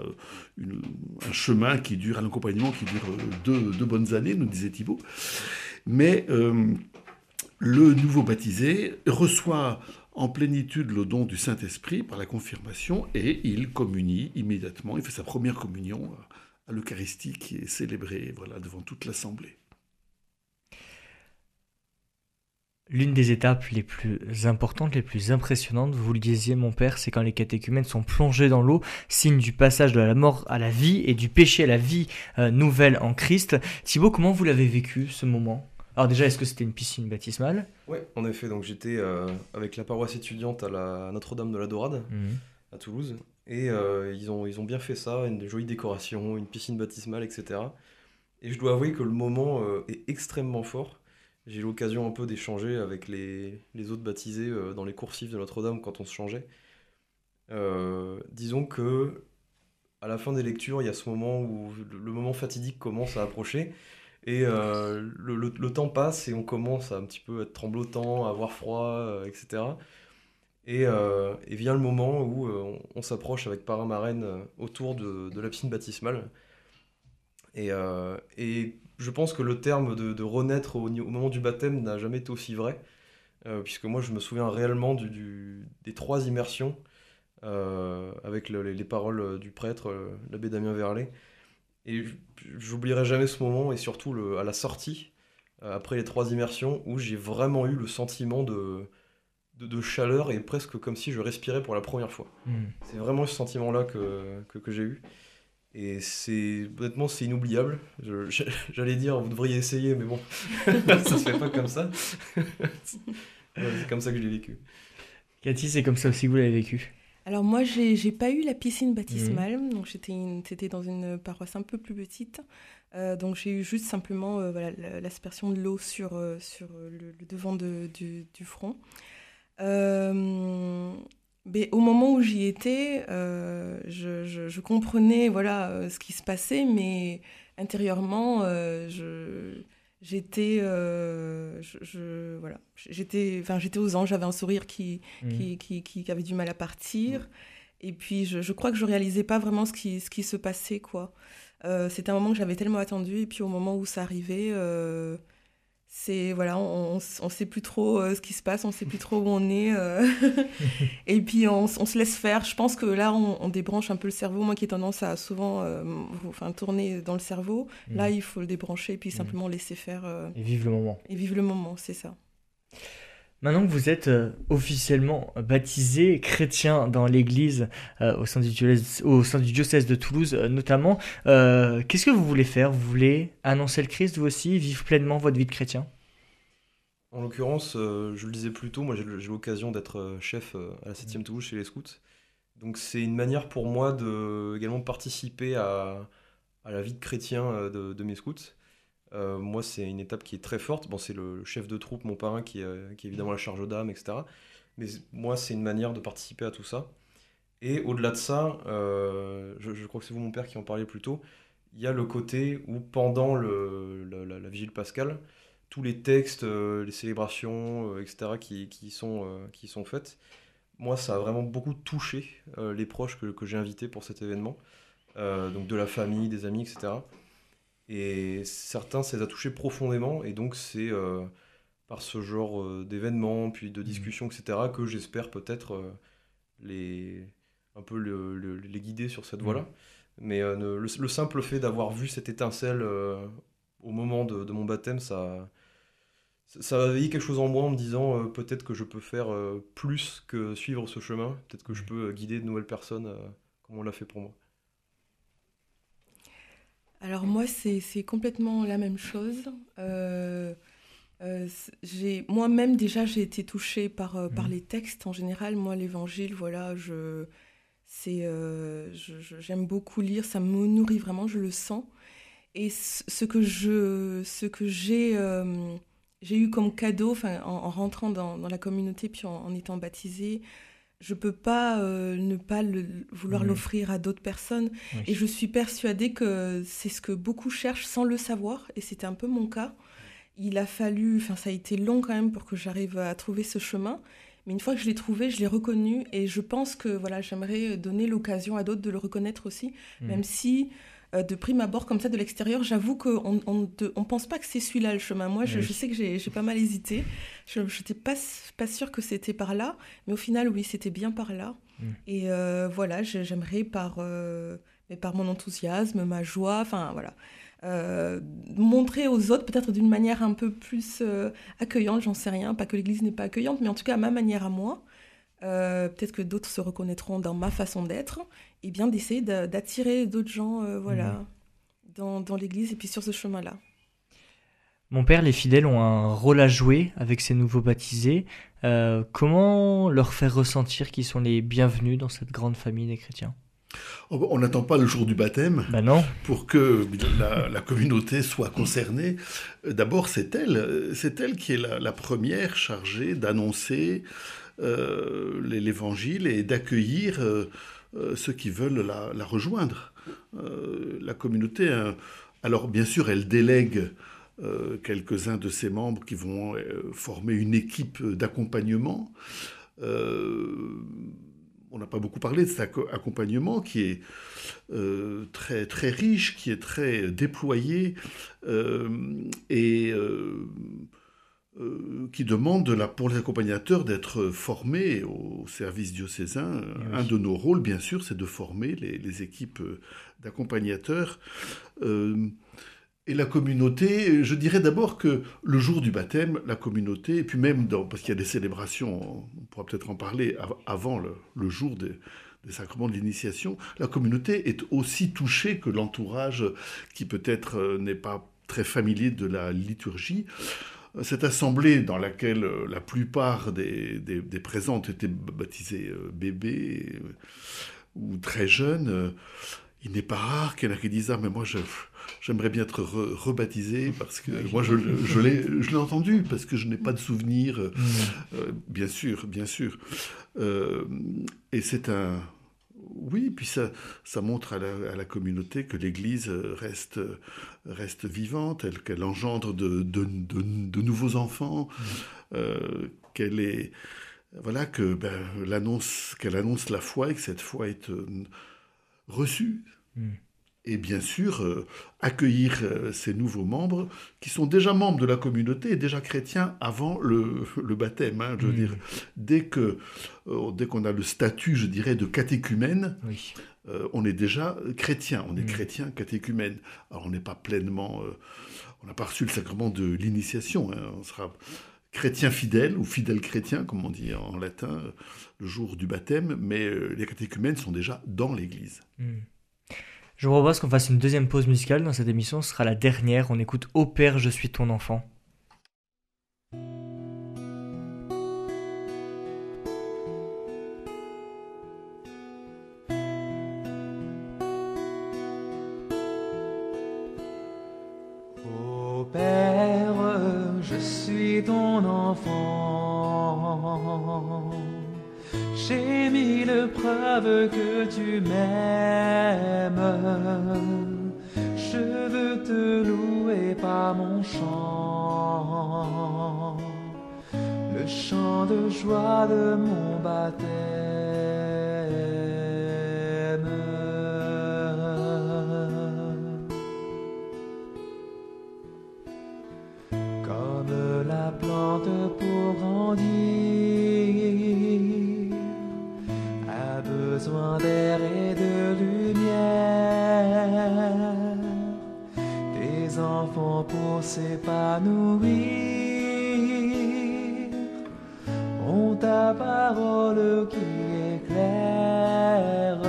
Speaker 2: une- un chemin qui dure, un accompagnement qui dure deux, deux bonnes années, nous disait Thibault. Mais le nouveau baptisé reçoit en plénitude le don du Saint-Esprit par la confirmation et il communie immédiatement, il fait sa première communion à l'Eucharistie qui est célébrée devant toute l'Assemblée.
Speaker 1: L'une des étapes les plus importantes, les plus impressionnantes, vous le disiez mon père, c'est quand les catéchumènes sont plongés dans l'eau, signe du passage de la mort à la vie et du péché à la vie euh, nouvelle en Christ. Thibaut, comment vous l'avez vécu ce moment? Alors déjà, est-ce que c'était une piscine baptismale
Speaker 4: Ouais, en effet, donc j'étais euh, avec la paroisse étudiante à la Notre-Dame de la Dorade, à Toulouse, et euh, ils, ont, ils ont bien fait ça, une jolie décoration, une piscine baptismale, etc. Et je dois avouer que le moment euh, est extrêmement fort. J'ai eu l'occasion un peu d'échanger avec les, les autres baptisés dans les coursifs de Notre-Dame quand on se changeait. Disons que à la fin des lectures, il y a ce moment où le moment fatidique commence à approcher. Et euh, le, temps passe et on commence à un petit peu être tremblotant, à avoir froid, euh, etc. Et, euh, et vient le moment où on, s'approche avec parrain marraine autour de, de la piscine baptismale. Et, je pense que le terme de, renaître au, moment du baptême n'a jamais été aussi vrai, puisque moi je me souviens réellement des trois immersions avec le- les, les paroles du prêtre, l'abbé Damien Verlet. Et j'oublierai jamais ce moment, et surtout le- à la sortie, euh, après les trois immersions, où j'ai vraiment eu le sentiment de, de, de chaleur et presque comme si je respirais pour la première fois.
Speaker 1: Hmm.
Speaker 4: C'est vraiment ce sentiment-là que, que, que j'ai eu. Et c'est honnêtement, c'est inoubliable. J'allais dire, vous devriez essayer, mais bon, ça se fait pas comme ça. C'est comme ça que je l'ai vécu.
Speaker 1: Cathy, c'est comme ça aussi que vous l'avez vécu
Speaker 3: Alors moi, j'ai pas eu la piscine baptismale, donc une- c'était dans une paroisse un peu plus petite. Euh, donc j'ai eu juste simplement euh, voilà, la- l'aspersion de l'eau sur, euh, sur le, le devant de- du, du front. Euh, mais au moment où j'y étais, je, je- je comprenais voilà, ce qui se passait, mais intérieurement, je, j'étais euh, je, je- voilà, j'étais enfin, j'étais aux anges, j'avais un sourire qui, qui, qui, qui- qui avait du mal à partir. Et puis, je, je crois que je réalisais pas vraiment ce qui, ce qui se passait, quoi. Euh, c'était un moment que j'avais tellement attendu, et puis au moment où ça arrivait, euh, c'est, voilà, on, on, sait plus trop euh, ce qui se passe, on sait plus trop où on est. euh. et puis, on, se laisse faire. Je pense que là, on, on débranche un peu le cerveau. Moi qui ai tendance à souvent euh, enfin, tourner dans le cerveau, là, il faut le débrancher, et puis
Speaker 1: Mhm.
Speaker 3: simplement laisser faire
Speaker 1: Et vive le moment.
Speaker 3: et vivre le moment, c'est ça.
Speaker 1: Maintenant que vous êtes euh, officiellement baptisé chrétien dans l'église euh, au, sein du diocèse, au sein du diocèse de Toulouse euh, notamment, qu'est-ce que vous voulez faire? Vous voulez annoncer le Christ vous aussi, vivre pleinement votre vie de chrétien?
Speaker 4: En l'occurrence, je le disais plus tôt, moi j'ai l'occasion d'être chef à la 7e Toulouse chez les scouts. Donc c'est une manière pour moi de également participer à, la vie de chrétien de mes scouts. Euh, moi, c'est une étape qui est très forte. Bon, c'est le, chef de troupe, mon parrain, qui, euh, est évidemment la charge d'âme, etc. Mais moi, c'est une manière de participer à tout ça. Et au-delà de ça, euh, je, crois que c'est vous, mon père, qui en parlait plus tôt, il y a le côté où pendant la, la- la vigile pascale, tous les textes, les célébrations, etc., qui, sont, faites, moi, ça a vraiment beaucoup touché les proches que, j'ai invités pour cet événement, donc de la famille, des amis, etc. Et certains, ça les a touchés profondément, et donc c'est euh, par ce genre euh, d'événements, puis de discussions, etc., que j'espère peut-être euh, les, un peu le- le- les guider sur cette voie-là. Mais le, le simple fait d'avoir vu cette étincelle au moment de, de mon baptême, ça, ça- a éveillé quelque chose en moi en me disant peut-être que je peux faire plus que suivre ce chemin, peut-être que je peux euh, guider de nouvelles personnes comme on l'a fait pour moi.
Speaker 3: Alors moi, c'est complètement la même chose. Euh, euh, moi-même déjà j'ai été touchée par euh, par
Speaker 1: Mhm.
Speaker 3: les textes en général. Moi, l'Évangile, voilà, je j'aime beaucoup lire. Ça me nourrit vraiment, je le sens. Et ce que je ce que j'ai j'ai eu comme cadeau, en, en rentrant dans, dans la communauté puis en, en étant baptisée, je peux pas euh, ne pas le, vouloir l'offrir à d'autres personnes.
Speaker 1: Oui.
Speaker 3: Et je suis persuadée que c'est ce que beaucoup cherchent sans le savoir, et c'était un peu mon cas. Il a fallu, enfin ça a été long quand même pour que j'arrive à trouver ce chemin, mais une fois que je l'ai trouvé, je l'ai reconnu, et je pense que voilà, j'aimerais donner l'occasion à d'autres de le reconnaître aussi,
Speaker 1: Mhm.
Speaker 3: même si de prime abord comme ça de l'extérieur, j'avoue qu'on on, on pense pas que c'est celui-là le chemin. Moi, je,
Speaker 1: Oui.
Speaker 3: je sais que j'ai pas mal hésité. Je n'étais pas, pas sûre que c'était par là, mais au final, oui, c'était bien par là.
Speaker 1: Mm.
Speaker 3: Et euh, voilà, j'ai- j'aimerais par, euh, mais par mon enthousiasme, ma joie, enfin voilà, euh, montrer aux autres peut-être d'une manière un peu plus euh, accueillante, j'en sais rien, pas que l'Église n'est pas accueillante, mais en tout cas à ma manière à moi. Euh, peut-être que d'autres se reconnaîtront dans ma façon d'être, et bien d'essayer d'a- d'attirer d'autres gens, euh, voilà,
Speaker 1: Mhm.
Speaker 3: dans, dans l'Église et puis sur ce chemin-là.
Speaker 1: Mon père, les fidèles ont un rôle à jouer avec ces nouveaux baptisés. Euh, comment leur faire ressentir qu'ils sont les bienvenus dans cette grande famille des chrétiens?
Speaker 2: Oh, On n'attend pas le jour du baptême
Speaker 1: Bah non.
Speaker 2: pour que la, la communauté soit concernée. D'abord, c'est elle, c'est elle qui est la, la première chargée d'annoncer euh, l'é- l'évangile et d'accueillir euh, euh, ceux qui veulent la, la rejoindre. La communauté, hein, alors bien sûr, elle délègue quelques-uns de ses membres qui vont former une équipe d'accompagnement. On n'a pas beaucoup parlé de cet acco- accompagnement qui est très, très riche, qui est très déployé et euh, qui demande pour les accompagnateurs d'être formés au service diocésain.
Speaker 1: oui.
Speaker 2: Un de nos rôles, bien sûr, c'est de former les, les équipes euh, d'accompagnateurs. Euh, et la communauté, je dirais d'abord que le jour du baptême, la communauté, et puis même dans, parce qu'il y a des célébrations, on pourra peut-être en parler av- avant le, le jour des, des sacrements de l'initiation, la communauté est aussi touchée que l'entourage qui peut-être n'est pas très familier de la liturgie. Cette assemblée dans laquelle euh, la plupart des, des, des présentes étaient baptisés euh, bébés euh, ou très jeunes, il n'est pas rare qu'il y en a qui disent Ah, mais moi, j'aimerais bien être re- rebaptisé parce que moi, je, je l'ai, entendu parce que je n'ai pas de souvenir. euh, euh, bien sûr, bien sûr. Euh, et c'est un. Oui, puis ça, ça montre à la, à la communauté que l'Église reste, reste vivante, elle- qu'elle engendre de, de, de- de nouveaux enfants, euh, qu'elle est. Voilà, que ben, l'annonce, qu'elle annonce la foi et que cette foi est euh, reçue.
Speaker 1: Mm.
Speaker 2: Et bien sûr, euh, accueillir euh, ces nouveaux membres qui sont déjà membres de la communauté et déjà chrétiens avant le, le baptême. hein, je veux
Speaker 1: Mm.
Speaker 2: dire, dès que euh, dès qu'on a le statut, je dirais, de catéchumène,
Speaker 1: Oui.
Speaker 2: on est déjà chrétien. On est
Speaker 1: Mm.
Speaker 2: chrétien catéchumène. Alors on n'est pas pleinement, on n'a pas reçu le sacrement de l'initiation. hein, on sera chrétien fidèle ou fidèle chrétien, comme on dit en latin, le jour du baptême. Mais les catéchumènes sont déjà dans l'Église.
Speaker 1: Hmm. Je vous propose qu'on fasse une deuxième pause musicale dans cette émission. Ce sera la dernière. On écoute Ô Père, je suis ton enfant.
Speaker 9: Père, je suis ton enfant. J'ai mille preuves que tu m'aimes. Je veux te louer par mon chant, le chant de joie de mon baptême. Comme la plante pour grandir besoin d'air et de lumière, des enfants pour s'épanouir, ont ta parole qui éclaire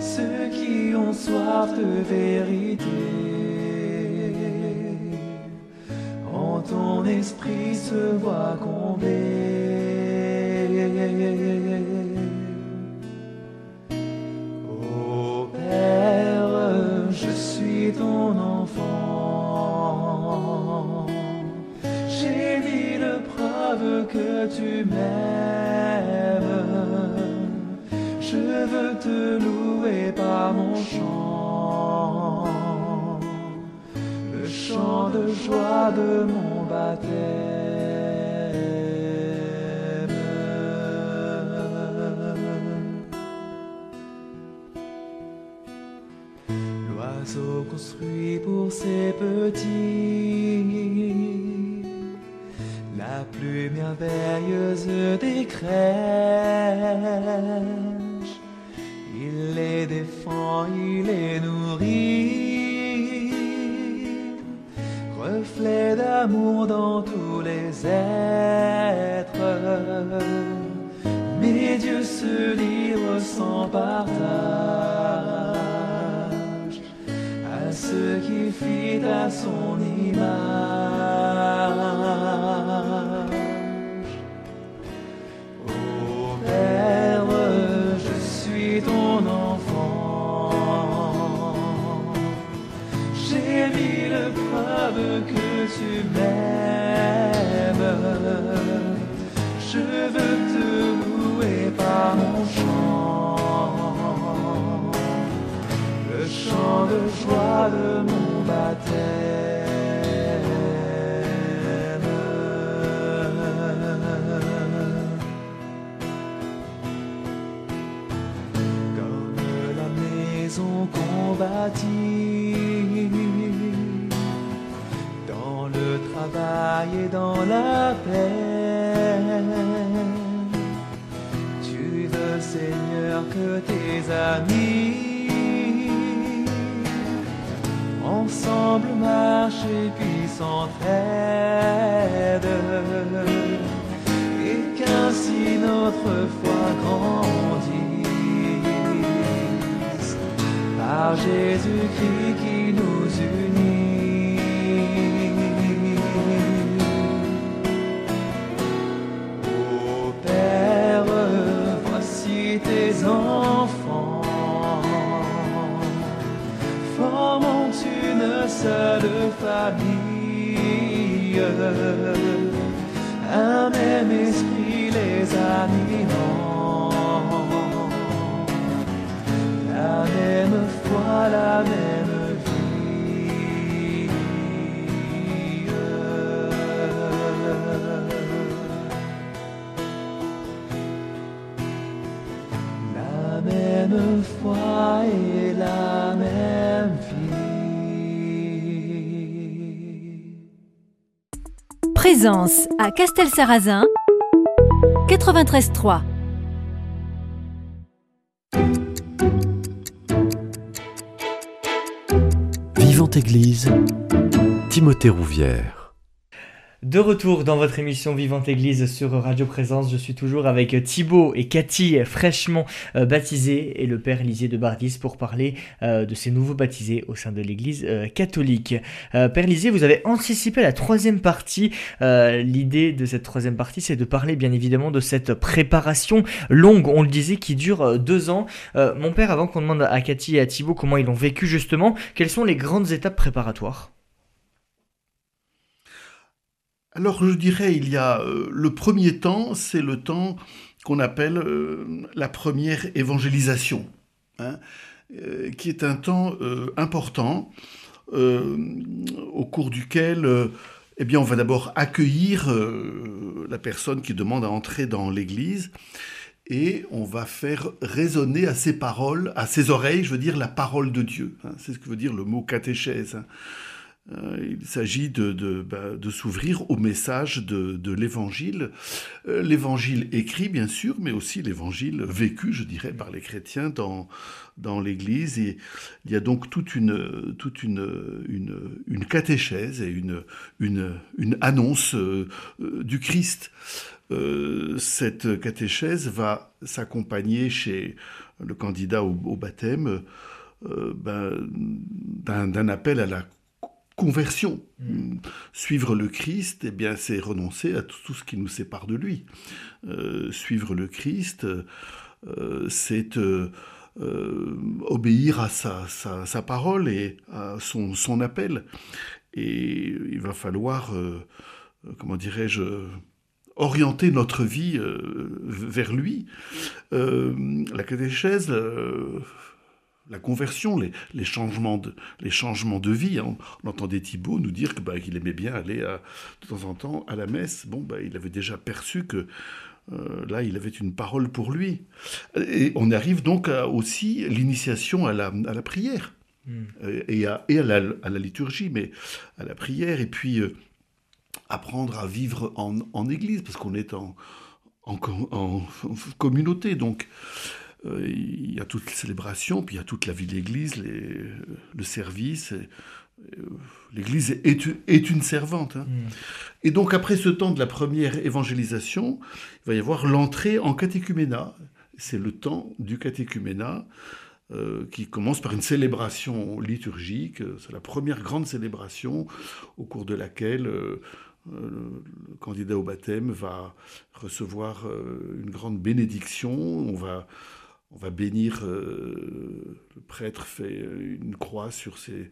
Speaker 9: ceux qui ont soif de vérité. En ton esprit se voit comblé. Des joie de mon baptême. Comme la maison qu'on bâtit dans le travail et dans la paix. Tu veux, Seigneur, que tes amis et puis s'entraident. Et qu'ainsi notre foi grandisse par Jésus-Christ qui seule famille, un même esprit les animant, la même foi, la même
Speaker 7: Présence à Castel-Sarrazin, 93.3.
Speaker 8: Vivante Église, Timothée Rouvière.
Speaker 1: De retour dans votre émission Vivante Église sur Radio Présence, je suis toujours avec Thibaut et Cathy fraîchement euh, baptisés et le père Élisée de Bardis pour parler euh, de ces nouveaux baptisés au sein de l'église euh, catholique. Père Élisée, vous avez anticipé la troisième partie. L'idée de cette troisième partie, c'est de parler bien évidemment de cette préparation longue, on le disait, qui dure deux ans. Mon père, avant qu'on demande à Cathy et à Thibaut comment ils l'ont vécu justement, quelles sont les grandes étapes préparatoires?
Speaker 2: Alors je dirais, il y a euh, le premier temps, c'est le temps qu'on appelle euh, la première évangélisation, hein, euh, qui est un temps important au cours duquel eh bien, on va d'abord accueillir la personne qui demande à entrer dans l'Église et on va faire résonner à ses paroles, à ses oreilles, je veux dire, la parole de Dieu. hein. c'est ce que veut dire le mot catéchèse. hein. Euh, il s'agit de, bah, de s'ouvrir au message de, de l'Évangile. Euh, L'Évangile écrit, bien sûr, mais aussi l'Évangile vécu, je dirais, par les chrétiens dans, dans l'Église. Il y a donc toute une, toute une, une, une catéchèse et une, une, une annonce euh, du Christ cette catéchèse va s'accompagner chez le candidat au, baptême ben, d'un appel à la conversion. Suivre le Christ, eh bien, c'est renoncer à tout, ce qui nous sépare de lui. Euh, suivre le Christ, euh, c'est euh, obéir à sa, sa, sa parole et à son, son appel. Et il va falloir, comment dirais-je, orienter notre vie vers lui. La catéchèse, la conversion, les, les changements de, les changements de vie. hein. On entendait Thibault nous dire que, bah, qu'il aimait bien aller à- de temps en temps à la messe. Bon, bah, il avait déjà perçu que euh, là, il avait une parole pour lui. Et on arrive donc à aussi l'initiation à la, à la prière
Speaker 1: Mm.
Speaker 2: euh, et, à, et à, la, à la liturgie, mais à la prière. Et puis euh, apprendre à vivre en, en église, parce qu'on est en, en, co- en- en communauté. Donc, il y a toute la célébration, puis il y a toute la vie de l'église, les- le service. et, euh, L'église est, est une servante. hein.
Speaker 1: Mm.
Speaker 2: Et donc, après ce temps de la première évangélisation, il va y avoir l'entrée en catéchuménat. C'est le temps du catéchuménat euh, qui commence par une célébration liturgique. C'est la première grande célébration au cours de laquelle euh, euh, le candidat au baptême va recevoir euh, une grande bénédiction. On va, on va bénir, euh, le prêtre fait une croix sur ses,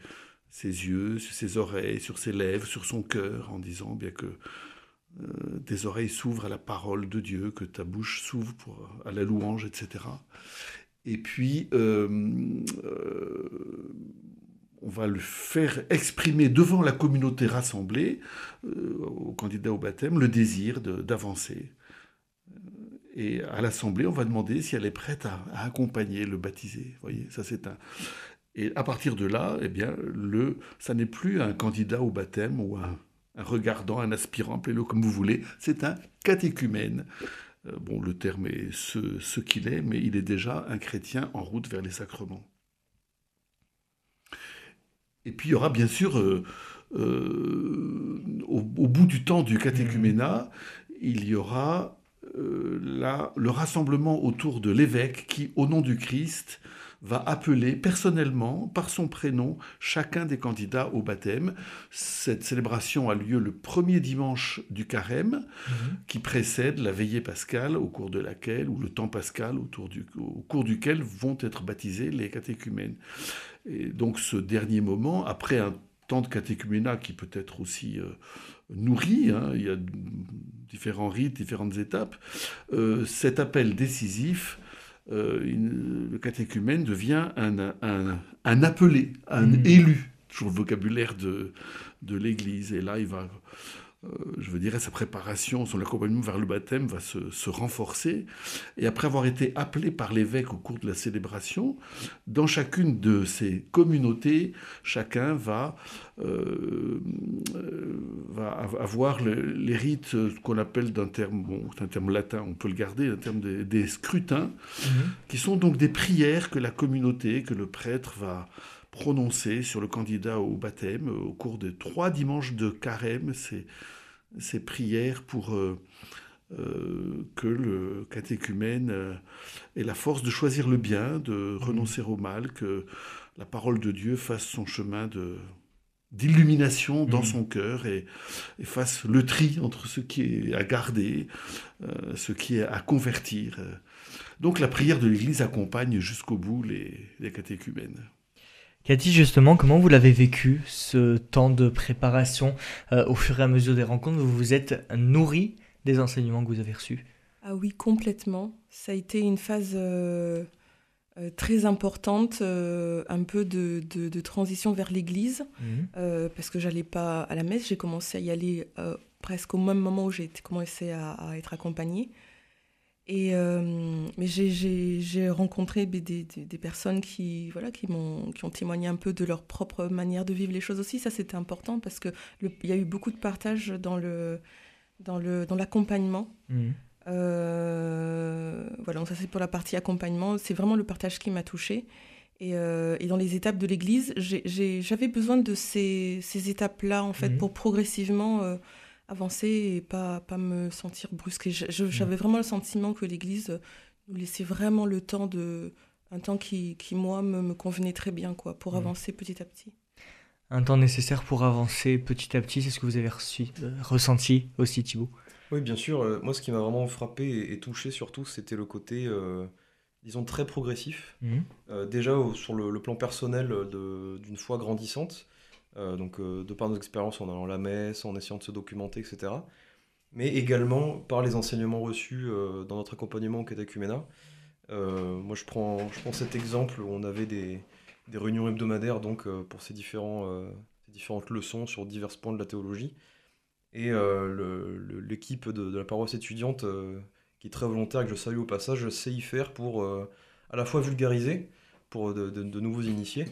Speaker 2: yeux, sur ses oreilles, sur ses lèvres, sur son cœur, en disant bien que euh, tes oreilles s'ouvrent à la parole de Dieu, que ta bouche s'ouvre à la louange, etc. Et puis, euh, euh, on va le faire exprimer devant la communauté rassemblée, euh, au candidat au baptême, le désir d'avancer. Et à l'assemblée, on va demander si elle est prête à, accompagner le baptisé. Voyez, ça c'est. Et à partir de là, eh bien, le, ça n'est plus un candidat au baptême ou un, regardant, un aspirant, appelez-le comme vous voulez. C'est un catéchumène. Euh, bon, le terme est ce, ce qu'il est, mais il est déjà un chrétien en route vers les sacrements. Et puis il y aura bien sûr, euh, euh, au, au bout du temps du catéchuménat, il y aura euh, là, le rassemblement autour de l'évêque qui, au nom du Christ, va appeler personnellement, par son prénom, chacun des candidats au baptême. Cette célébration a lieu le premier dimanche du carême, qui précède la veillée pascale, au cours de laquelle, ou le temps pascal, autour du, au cours duquel vont être baptisés les catéchumènes. Et donc ce dernier moment, après un temps de catéchuménat qui peut être aussi euh, nourri, hein, il y a différents rites, différentes étapes, euh, cet appel décisif, euh, une- le catéchumène devient un, un, un appelé, un
Speaker 1: Mm.
Speaker 2: élu, toujours le vocabulaire de, de l'Église. Et là, il va, je veux dire, sa préparation, son accompagnement vers le baptême va se, se renforcer. Et après avoir été appelé par l'évêque au cours de la célébration, dans chacune de ces communautés, chacun va, euh, euh, va avoir le- les rites euh, qu'on appelle d'un terme, bon, c'est un terme latin, on peut le garder, un terme des, des scrutins, qui sont donc des prières que la communauté, que le prêtre va prononcer sur le candidat au baptême euh, au cours de trois dimanches de carême, ces, ces prières pour euh, euh, que le catéchumène euh, ait la force de choisir le bien, de renoncer au mal, que la parole de Dieu fasse son chemin de d'illumination dans
Speaker 1: Mhm.
Speaker 2: son cœur et, et fasse le tri entre ce qui est à garder, euh, ce qui est à convertir. Donc la prière de l'Église accompagne jusqu'au bout les, les catéchumènes.
Speaker 1: Cathy, justement, comment vous l'avez vécu, ce temps de préparation euh, au fur et à mesure des rencontres Vous vous êtes nourri des enseignements que vous avez reçus
Speaker 3: Ah oui, complètement. Ça a été une phase euh, euh, très importante, euh, un peu de, de- de transition vers l'Église,
Speaker 1: Mhm.
Speaker 3: parce que j'allais pas à la messe. J'ai commencé à y aller presque au même moment où j'ai commencé à, à être accompagnée. Et, euh, mais j'ai- rencontré des, des- des personnes qui, voilà, qui, m'ont, qui ont témoigné un peu de leur propre manière de vivre les choses aussi. Ça, c'était important parce qu'il y a eu beaucoup de partage dans, le, dans, le, dans l'accompagnement.
Speaker 1: Mhm.
Speaker 3: Euh, voilà, donc ça c'est pour la partie accompagnement. C'est vraiment le partage qui m'a touchée. Et, euh, et dans les étapes de l'Église, j'avais besoin de ces, ces étapes-là, en fait,
Speaker 1: Mhm.
Speaker 3: pour progressivement avancer et pas, pas me sentir brusquée. Je- J'avais vraiment le sentiment que l'Église nous laissait vraiment le temps de... Un temps qui, qui moi, me, me convenait très bien, quoi, pour
Speaker 1: Mhm.
Speaker 3: avancer petit à petit.
Speaker 1: Un temps nécessaire pour avancer petit à petit, c'est ce que vous avez reçu, euh, ressenti aussi Thibaut?
Speaker 4: Oui, bien sûr. euh, moi, ce qui m'a vraiment frappé et, et touché surtout, c'était le côté, euh, disons, très progressif. Euh, déjà au- sur le, le plan personnel de- d'une foi grandissante, donc euh, de par nos expériences en allant à la messe, en essayant de se documenter, etc. Mais également par les enseignements reçus euh, dans notre accompagnement au. Euh, moi, je prends, cet exemple où on avait des, réunions hebdomadaires donc, euh, pour ces, euh, différentes leçons sur divers points de la théologie. Et euh, l'équipe de, la paroisse étudiante, euh, qui est très volontaire, que je salue au passage, sait y faire pour euh, à la fois vulgariser pour de, nouveaux initiés, euh,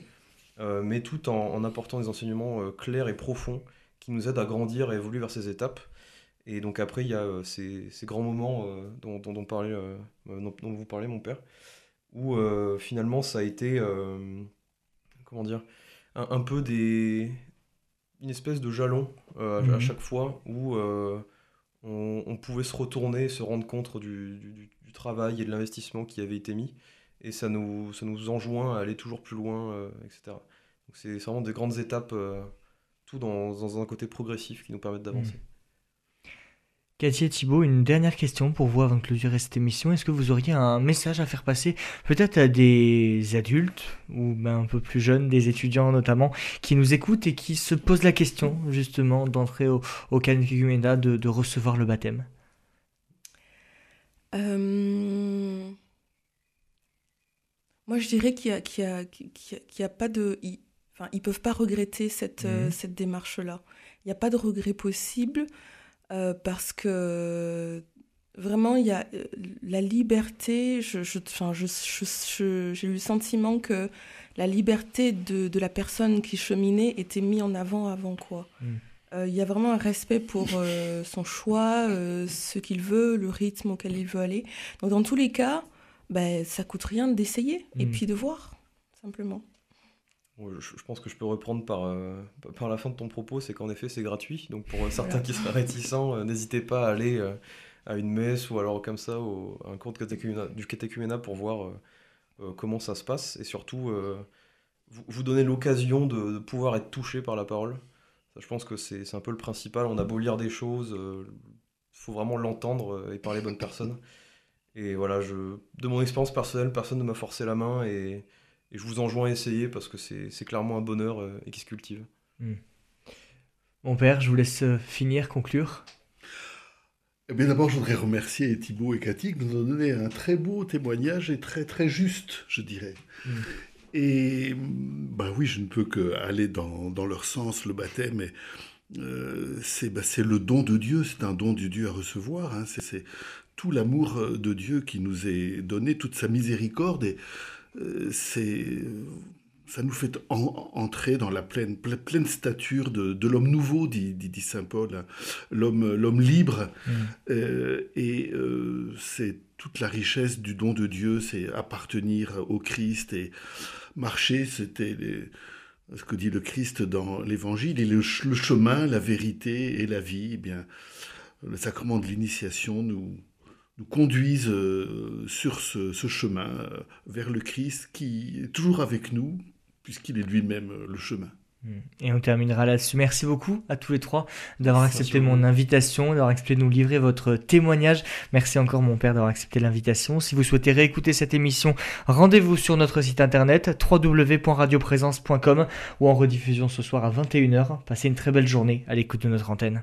Speaker 4: mais tout en, en apportant des enseignements euh, clairs et profonds qui nous aident à grandir et évoluer vers ces étapes. Et donc après, il y a euh, ces, ces grands moments euh, dont, dont, dont parlait, euh, euh, dont, dont vous parlez, mon père, où euh, finalement ça a été, euh, comment dire, un, un peu des, une espèce de jalon euh, à- à
Speaker 1: Mhm.
Speaker 4: chaque fois où euh, on, on pouvait se retourner, se rendre compte du, du- du- du travail et de l'investissement qui avait été mis, et ça nous, ça nous enjoint à aller toujours plus loin, euh, etc. Donc c'est vraiment des grandes étapes, euh, tout dans, dans un côté progressif qui nous permettent d'avancer.
Speaker 1: Cathy et Thibaut, une dernière question pour vous avant de clôturer cette émission. Est-ce que vous auriez un message à faire passer peut-être à des adultes ou ben, un peu plus jeunes, des étudiants notamment, qui nous écoutent et qui se posent la question justement d'entrer au, au de, de recevoir le baptême?
Speaker 3: Euh, Moi, je dirais qu'il y a, pas de... Ils... Enfin, ils peuvent pas regretter cette, euh,
Speaker 1: Mhm.
Speaker 3: cette démarche-là. Il n'y a pas de regret possible euh, parce que vraiment, il y a euh, la liberté. Je, je, je, je- j'ai eu le sentiment que la liberté de, de la personne qui cheminait était mise en avant avant quoi.
Speaker 1: Mhm.
Speaker 3: Euh, Il y a vraiment un respect pour euh, son choix, euh, ce qu'il veut, le rythme auquel il veut aller. Donc dans tous les cas, ben, ça coûte rien d'essayer et
Speaker 1: Mhm.
Speaker 3: puis de voir, simplement.
Speaker 4: Je, pense que je peux reprendre par, euh, par la fin de ton propos, c'est qu'en effet c'est gratuit. Donc pour euh, certains
Speaker 3: Voilà.
Speaker 4: qui seraient réticents, euh, n'hésitez pas à aller euh, à une messe ou alors comme ça au, à un cours de du catéchuménat pour voir euh, euh, comment ça se passe et surtout euh, vous, vous donner l'occasion de, de pouvoir être touché par la parole. Ça, je pense que c'est un peu le principal. On a beau lire des choses, il faut vraiment l'entendre et par les bonnes personnes. Et voilà, je, de mon expérience personnelle, personne ne m'a forcé la main et, et je vous enjoins à essayer parce que c'est c'est clairement un bonheur euh, et qui se cultive.
Speaker 1: Mon père, je vous laisse euh, finir, conclure.
Speaker 2: Eh bien, d'abord, je voudrais remercier Thibaut et Cathy qui nous ont donné un très beau témoignage et très, très juste, je dirais.
Speaker 1: Mm.
Speaker 2: Et, ben oui, je ne peux que aller dans, dans leur sens, le baptême. Et, euh, c'est ben, c'est le don de Dieu, c'est un don du Dieu à recevoir. hein. C'est- C'est tout l'amour euh, de Dieu qui nous est donné, toute sa miséricorde. Et euh, c'est ça nous fait en- entrer dans la pleine, ple- pleine stature de, de l'homme nouveau, dit, dit, dit Saint Paul, hein. l'homme l'homme libre.
Speaker 1: Mm.
Speaker 2: Euh, et euh, c'est toute la richesse du don de Dieu, c'est appartenir au Christ et marcher, c'était les- ce que dit le Christ dans l'Évangile, et le chemin, la vérité et la vie. Eh bien, le sacrement de l'initiation nous, nous conduisent euh, sur ce, ce chemin euh, vers le Christ qui est toujours avec nous, puisqu'il est lui-même euh, le chemin.
Speaker 1: Mm. Et on terminera là-dessus. Merci beaucoup à tous les trois d'avoir accepté mon invitation, d'avoir accepté de nous livrer votre témoignage. Merci encore mon père d'avoir accepté l'invitation. Si vous souhaitez réécouter cette émission, rendez-vous sur notre site internet www.radioprésence.com ou en rediffusion ce soir à 21h. Passez une très belle journée à l'écoute de notre antenne.